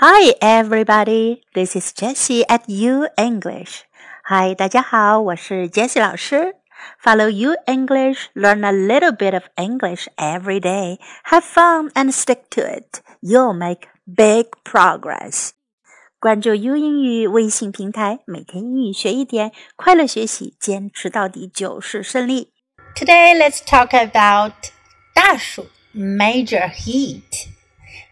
Hi, everybody. This is Jessie at U English. Hi, 大家好，我是 Jessie 老师。Follow U English, learn a little bit of English every day. Have fun and stick to it. You'll make big progress. 关注 U 英语微信平台，每天英语学一点，快乐学习，坚持到底就是胜利。Today, let's talk about 大暑 Major Heat.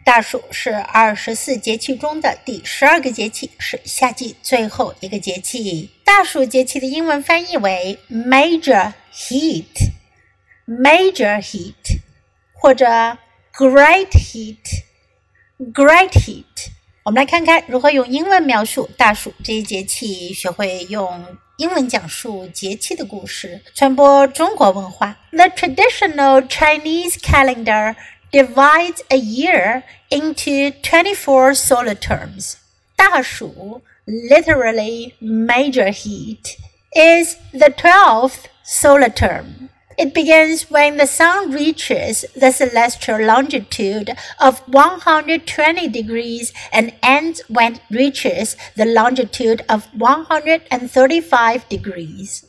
大暑是二十四节气中的第十二个节气，是夏季最后一个节气。大暑节气的英文翻译为 Major Heat，Major Heat，或者 Great Heat，Great Heat。我们来看看如何用英文描述大暑这一节气，学会用英文讲述节气的故事，传播中国文化。The traditional Chinese calendar divides a year into 24 solar terms. 大暑, literally major heat, is the 12th solar term. It begins when the sun reaches the celestial longitude of 120 degrees and ends when it reaches the longitude of 135 degrees.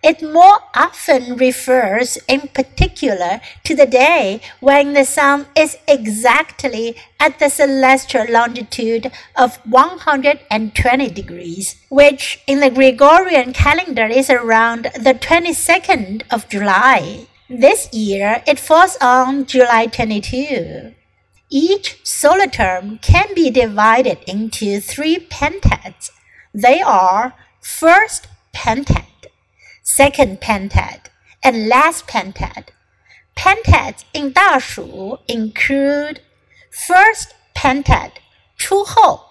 It more often refers in particular to the day when the sun is exactly at the celestial longitude of 120 degrees, which in the Gregorian calendar is around the 22nd of July. This year it falls on July 22. Each solar term can be divided into three pentads. They are first pentad second pentad, and last pentad. Pentads in 大暑 include first pentad 初候，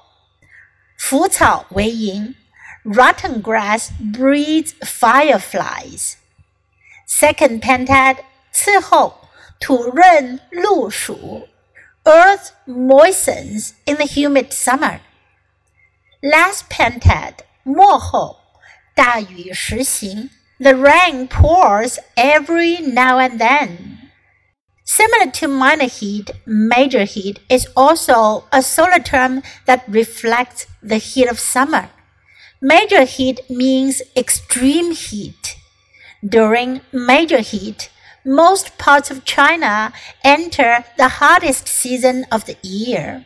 腐草为萤，rotten grass breeds fireflies. Second pentad 伺候，土润溽暑，earth moistens in the humid summer. Last pentad 末后，大雨时行。The rain pours every now and then. Similar to minor heat, major heat is also a solar term that reflects the heat of summer. Major heat means extreme heat. During major heat, most parts of China enter the hottest season of the year.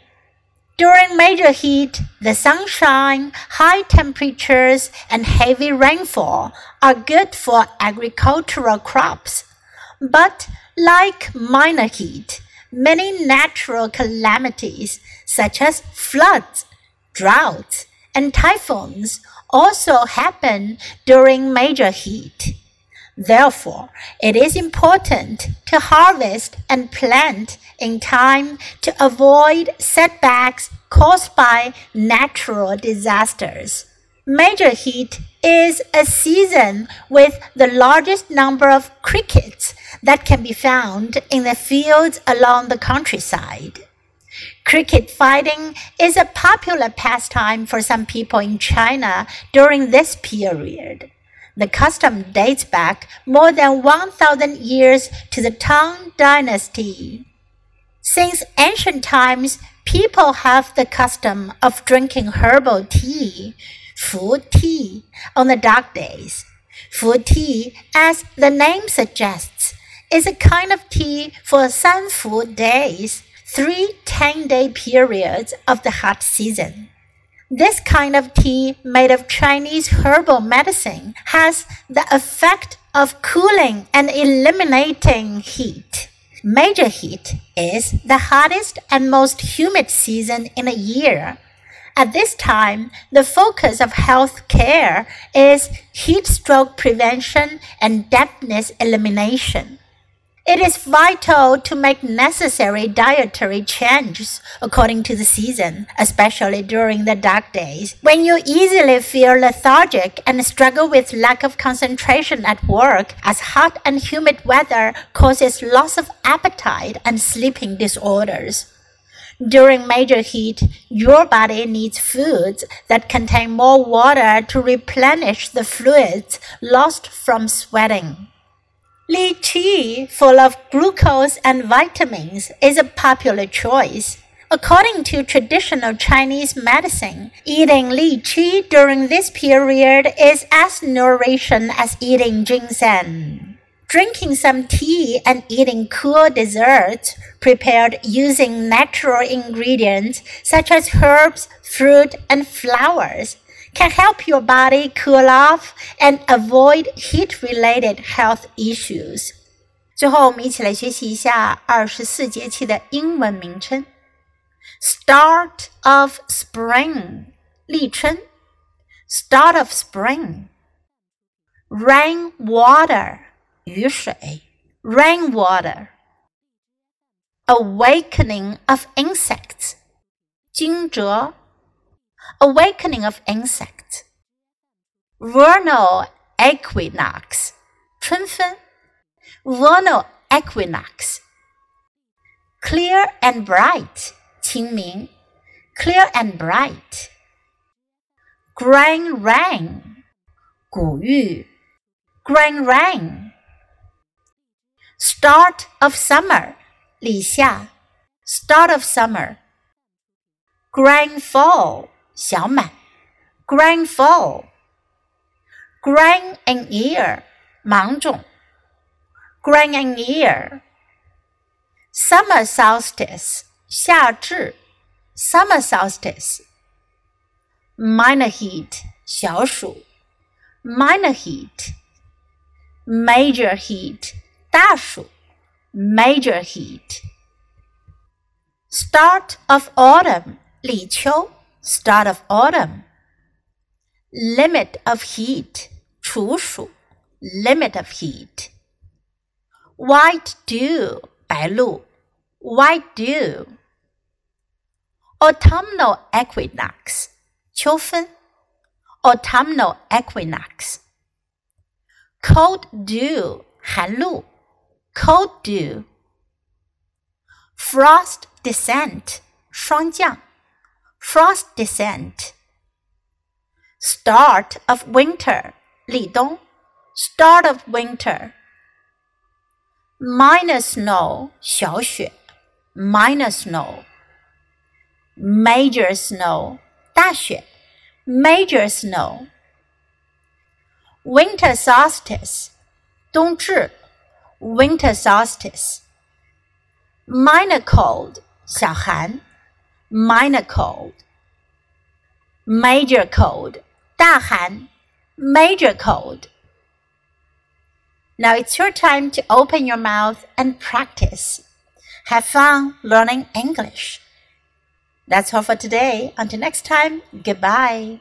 During major heat, the sunshine, high temperatures, and heavy rainfall are good for agricultural crops. But like minor heat, many natural calamities such as floods, droughts, and typhoons also happen during major heat. Therefore, it is important to harvest and plant in time to avoid setbacks caused by natural disasters. Major heat is a season with the largest number of crickets that can be found in the fields along the countryside. Cricket fighting is a popular pastime for some people in China during this period. The custom dates back more than 1,000 years to the Tang Dynasty. Since ancient times, people have the custom of drinking herbal tea, fu tea, on the dark days. Fu tea, as the name suggests, is a kind of tea for san fu days, three 10 day periods of the hot season. This kind of tea made of Chinese herbal medicine has the effect of cooling and eliminating heat. Major heat is the hottest and most humid season in a year. At this time, the focus of health care is heat stroke prevention and dampness elimination. It is vital to make necessary dietary changes according to the season, especially during the dark days, when you easily feel lethargic and struggle with lack of concentration at work, as hot and humid weather causes loss of appetite and sleeping disorders. During major heat, your body needs foods that contain more water to replenish the fluids lost from sweating. Lychee, full of glucose and vitamins, is a popular choice. According to traditional Chinese medicine, eating lychee during this period is as nourishing as eating ginseng. Drinking some tea and eating cool desserts prepared using natural ingredients such as herbs, fruit, and flowers can help your body cool off and avoid heat related health issues. 最后，我们一起来学习一下二十四节气的英文名称。Start of spring，立春。Start of spring。Rain water，雨水。Rain water。Awakening of insects，惊蛰。 awakening of insect. Vernal equinox, 春分. Vernal equinox. Clear and bright, 清明. Clear and bright. Grain rain, 谷雨. Grain rain. Start of summer, 立夏. Start of summer. Grand fall. 小满，grand fall。Grand an ear，芒种，grand an ear。Summer solstice。夏至，summer solstice。minor heat 小暑，minor heat。major heat 大暑，major heat。start of autumn 立秋 ，start of autumn。limit of heat 处暑，limit of heat。white dew 白露，white dew。autumnal equinox 秋分 autumnal equinox cold dew 寒露 cold dew frost descent 霜降 Frost descent. Start of winter. 立冬. Start of winter. minor snow. 小雪. Minor snow. Major snow. 大雪. Major snow. Winter solstice. 冬至. Winter solstice. Minor cold minor cold major cold 大寒 major cold now it's your time to open your mouth and practice. Have fun learning English. That's all for today. Until next time, goodbye.